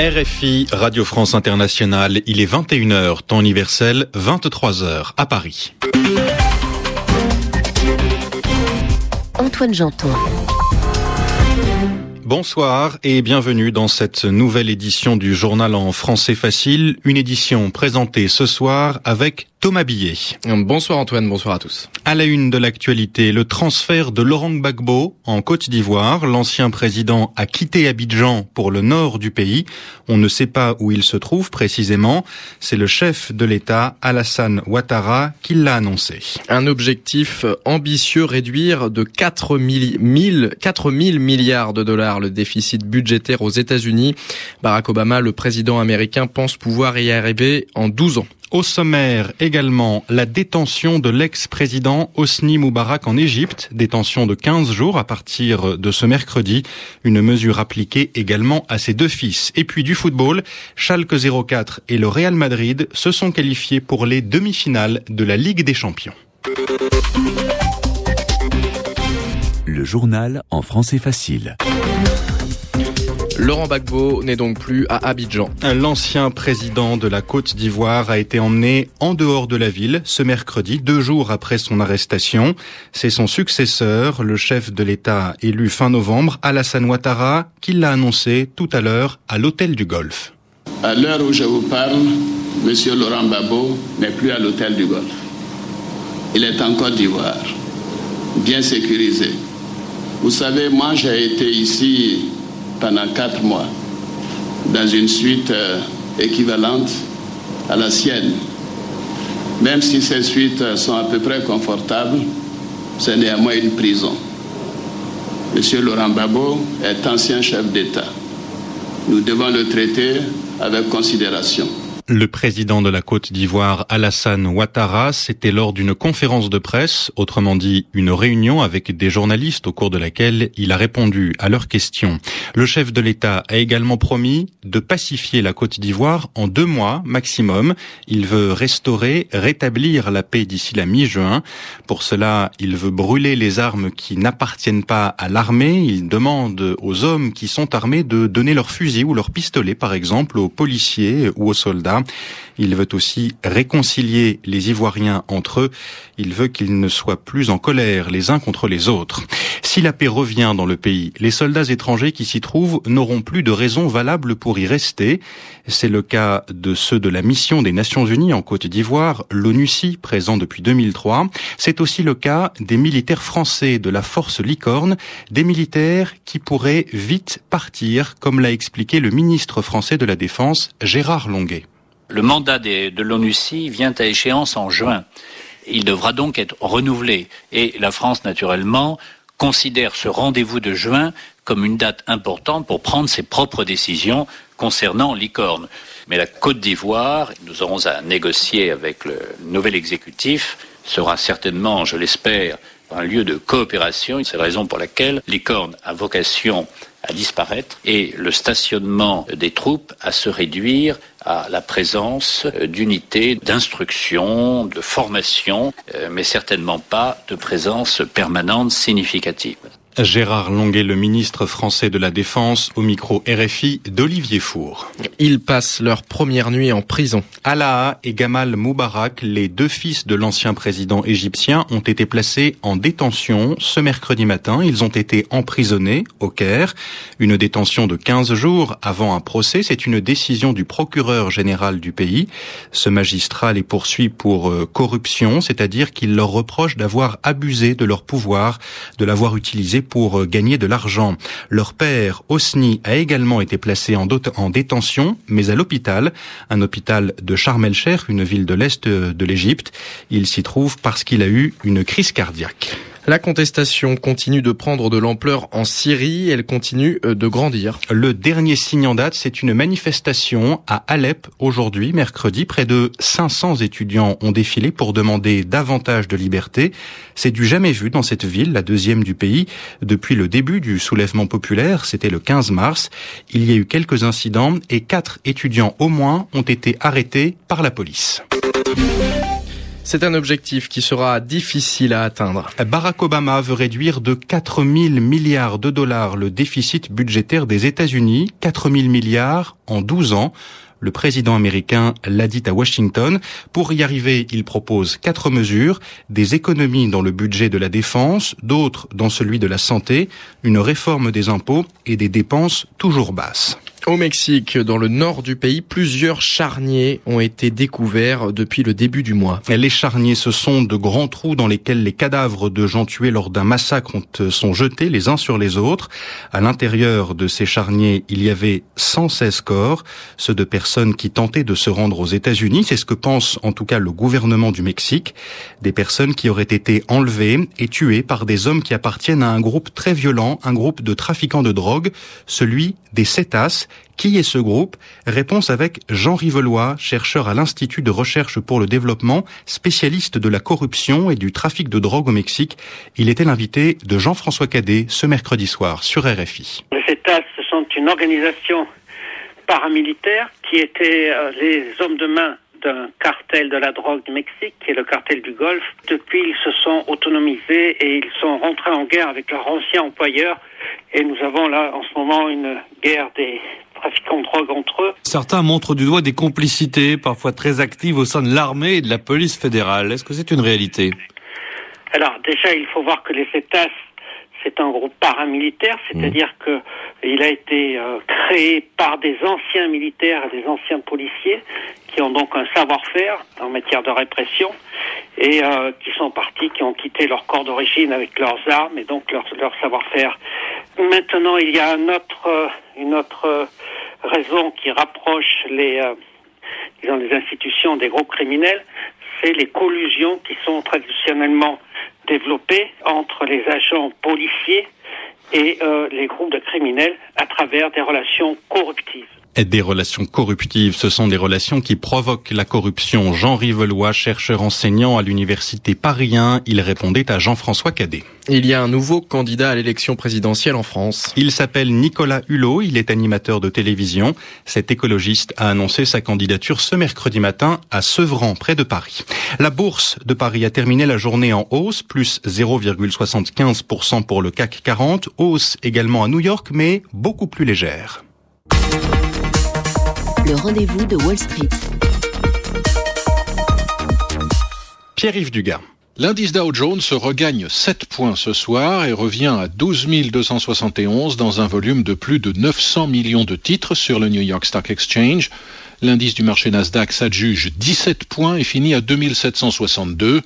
RFI, Radio France Internationale, il est 21h, temps universel, 23h à Paris. Antoine Janton. Bonsoir et bienvenue dans cette nouvelle édition du journal en français facile, une édition présentée ce soir avec Thomas Billet. Bonsoir Antoine, bonsoir à tous. À la une de l'actualité, le transfert de Laurent Gbagbo en Côte d'Ivoire. L'ancien président a quitté Abidjan pour le nord du pays. On ne sait pas où il se trouve précisément. C'est le chef de l'État, Alassane Ouattara, qui l'a annoncé. Un objectif ambitieux, réduire de 4 000, 4 000 milliards de dollars le déficit budgétaire aux États-Unis. Barack Obama, le président américain, pense pouvoir y arriver en 12 ans. Au sommaire également la détention de l'ex-président Hosni Moubarak en Égypte, détention de 15 jours à partir de ce mercredi, une mesure appliquée également à ses deux fils. Et puis du football, Schalke 04 et le Real Madrid se sont qualifiés pour les demi-finales de la Ligue des Champions. Le journal en français facile. Laurent Gbagbo n'est donc plus à Abidjan. L'ancien président de la Côte d'Ivoire a été emmené en dehors de la ville ce mercredi, deux jours après son arrestation. C'est son successeur, le chef de l'État élu fin novembre, Alassane Ouattara, qui l'a annoncé tout à l'heure à l'hôtel du Golfe. À l'heure où je vous parle, Monsieur Laurent Gbagbo n'est plus à l'hôtel du Golfe. Il est en Côte d'Ivoire, bien sécurisé. Vous savez, moi j'ai été ici pendant quatre mois dans une suite euh, équivalente à la sienne. Même si ces suites sont à peu près confortables, c'est néanmoins une prison. Monsieur Laurent Gbagbo est ancien chef d'État. Nous devons le traiter avec considération. Le président de la Côte d'Ivoire, Alassane Ouattara, c'était lors d'une conférence de presse, autrement dit une réunion avec des journalistes au cours de laquelle il a répondu à leurs questions. Le chef de l'État a également promis de pacifier la Côte d'Ivoire en deux mois maximum. Il veut restaurer, rétablir la paix d'ici la mi-juin. Pour cela, il veut brûler les armes qui n'appartiennent pas à l'armée. Il demande aux hommes qui sont armés de donner leurs fusils ou leurs pistolets, par exemple, aux policiers ou aux soldats. Il veut aussi réconcilier les Ivoiriens entre eux. Il veut qu'ils ne soient plus en colère les uns contre les autres. Si la paix revient dans le pays, les soldats étrangers qui s'y trouvent n'auront plus de raison valable pour y rester. C'est le cas de ceux de la mission des Nations Unies en Côte d'Ivoire, l'ONUCI, présent depuis 2003. C'est aussi le cas des militaires français de la force Licorne, des militaires qui pourraient vite partir, comme l'a expliqué le ministre français de la Défense, Gérard Longuet. Le mandat de l'ONUCI vient à échéance en juin. Il devra donc être renouvelé. Et la France, naturellement, considère ce rendez-vous de juin comme une date importante pour prendre ses propres décisions concernant Licorne. Mais la Côte d'Ivoire, nous aurons à négocier avec le nouvel exécutif, sera certainement, je l'espère, un lieu de coopération. C'est la raison pour laquelle Licorne a vocation à disparaître et le stationnement des troupes à se réduire à la présence d'unités d'instruction, de formation, euh, mais certainement pas de présence permanente significative. Gérard Longuet, le ministre français de la Défense, au micro RFI d'Olivier Four. Ils passent leur première nuit en prison. Alaa et Gamal Moubarak, les deux fils de l'ancien président égyptien, ont été placés en détention ce mercredi matin. Ils ont été emprisonnés au Caire. Une détention de 15 jours avant un procès. C'est une décision du procureur général du pays. Ce magistrat les poursuit pour euh, corruption, c'est-à-dire qu'il leur reproche d'avoir abusé de leur pouvoir, de l'avoir utilisé pour euh, gagner de l'argent. Leur père, Osni, a également été placé en, en détention, mais à l'hôpital, un hôpital de Sharm el-Sheikh, une ville de l'Est de l'Égypte. Il s'y trouve parce qu'il a eu une crise cardiaque. La contestation continue de prendre de l'ampleur en Syrie, elle continue euh, de grandir. Le dernier signe en date, c'est une manifestation à Alep aujourd'hui, mercredi. Près de 500 étudiants ont défilé pour demander davantage de liberté. C'est du jamais vu dans cette ville, la deuxième du pays, depuis le début du soulèvement populaire, c'était le 15 mars. Il y a eu quelques incidents et quatre étudiants au moins ont été arrêtés par la police. C'est un objectif qui sera difficile à atteindre. Barack Obama veut réduire de 4 000 milliards de dollars le déficit budgétaire des États-Unis, 4 000 milliards en 12 ans. Le président américain l'a dit à Washington. Pour y arriver, il propose quatre mesures, des économies dans le budget de la défense, d'autres dans celui de la santé, une réforme des impôts et des dépenses toujours basses. Au Mexique, dans le nord du pays, plusieurs charniers ont été découverts depuis le début du mois. Les charniers, ce sont de grands trous dans lesquels les cadavres de gens tués lors d'un massacre euh, sont jetés les uns sur les autres. À l'intérieur de ces charniers, il y avait 116 corps, ceux de personnes qui tentaient de se rendre aux États-Unis. C'est ce que pense en tout cas le gouvernement du Mexique. Des personnes qui auraient été enlevées et tuées par des hommes qui appartiennent à un groupe très violent, un groupe de trafiquants de drogue, celui des Cétas qui est ce groupe? Réponse avec Jean Rivelois, chercheur à l'Institut de recherche pour le développement, spécialiste de la corruption et du trafic de drogue au Mexique. Il était l'invité de Jean-François Cadet ce mercredi soir sur RFI. Les CETAS sont une organisation paramilitaire qui était euh, les hommes de main d'un cartel de la drogue du Mexique, qui est le cartel du Golfe. Depuis, ils se sont autonomisés et ils sont rentrés en guerre avec leur ancien employeur. Et nous avons là, en ce moment, une guerre des trafiquants de drogue entre eux. Certains montrent du doigt des complicités, parfois très actives au sein de l'armée et de la police fédérale. Est-ce que c'est une réalité? Alors, déjà, il faut voir que les États c'est un groupe paramilitaire, c'est-à-dire mmh. que il a été euh, créé par des anciens militaires et des anciens policiers qui ont donc un savoir-faire en matière de répression et euh, qui sont partis, qui ont quitté leur corps d'origine avec leurs armes et donc leur, leur savoir-faire. Maintenant, il y a un autre, euh, une autre raison qui rapproche les, disons, les institutions des groupes criminels, c'est les collusions qui sont traditionnellement développées entre les agents policiers et euh, les groupes de criminels à travers des relations corruptives. Des relations corruptives, ce sont des relations qui provoquent la corruption. Jean Rivelois, chercheur enseignant à l'université Paris 1, il répondait à Jean-François Cadet. Il y a un nouveau candidat à l'élection présidentielle en France. Il s'appelle Nicolas Hulot, il est animateur de télévision. Cet écologiste a annoncé sa candidature ce mercredi matin à Sevran, près de Paris. La bourse de Paris a terminé la journée en hausse, plus 0,75% pour le CAC 40, hausse également à New York, mais beaucoup plus légère le rendez-vous de Wall Street. Pierre-Yves Dugas. L'indice Dow Jones regagne 7 points ce soir et revient à 12 271 dans un volume de plus de 900 millions de titres sur le New York Stock Exchange. L'indice du marché Nasdaq s'adjuge 17 points et finit à 2762.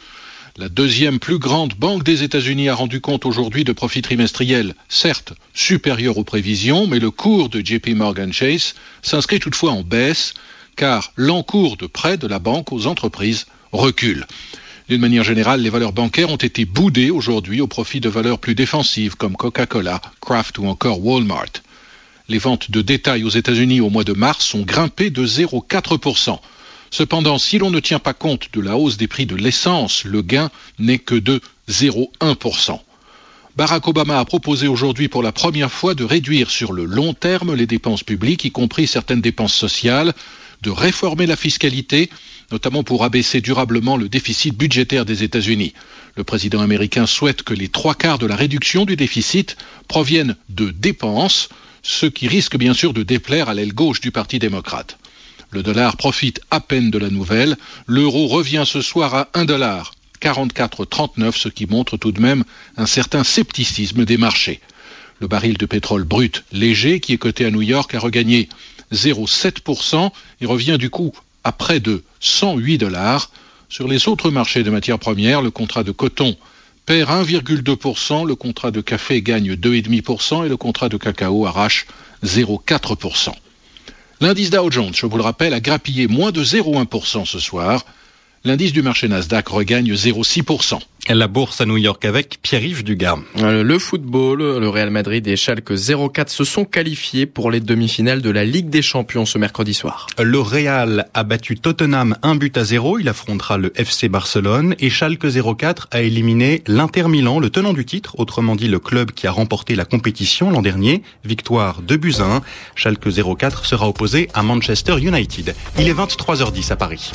La deuxième plus grande banque des États-Unis a rendu compte aujourd'hui de profits trimestriels, certes supérieurs aux prévisions, mais le cours de JP Morgan Chase s'inscrit toutefois en baisse, car l'encours de prêt de la banque aux entreprises recule. D'une manière générale, les valeurs bancaires ont été boudées aujourd'hui au profit de valeurs plus défensives comme Coca-Cola, Kraft ou encore Walmart. Les ventes de détail aux États-Unis au mois de mars ont grimpé de 0,4%. Cependant, si l'on ne tient pas compte de la hausse des prix de l'essence, le gain n'est que de 0,1%. Barack Obama a proposé aujourd'hui pour la première fois de réduire sur le long terme les dépenses publiques, y compris certaines dépenses sociales, de réformer la fiscalité, notamment pour abaisser durablement le déficit budgétaire des États-Unis. Le président américain souhaite que les trois quarts de la réduction du déficit proviennent de dépenses, ce qui risque bien sûr de déplaire à l'aile gauche du Parti démocrate. Le dollar profite à peine de la nouvelle. L'euro revient ce soir à 1 dollar 44,39, ce qui montre tout de même un certain scepticisme des marchés. Le baril de pétrole brut léger, qui est coté à New York, a regagné 0,7% et revient du coup à près de 108 dollars. Sur les autres marchés de matières premières, le contrat de coton perd 1,2%, le contrat de café gagne 2,5% et le contrat de cacao arrache 0,4%. L'indice Dow Jones, je vous le rappelle, a grappillé moins de 0,1% ce soir. L'indice du marché Nasdaq regagne 0,6%. La bourse à New York avec Pierre-Yves Dugas. Euh, le football, le Real Madrid et Schalke 04 se sont qualifiés pour les demi-finales de la Ligue des Champions ce mercredi soir. Le Real a battu Tottenham un but à zéro. Il affrontera le FC Barcelone et Schalke 04 a éliminé l'Inter Milan, le tenant du titre, autrement dit le club qui a remporté la compétition l'an dernier. Victoire de buts 1. Schalke 04 sera opposé à Manchester United. Il est 23h10 à Paris.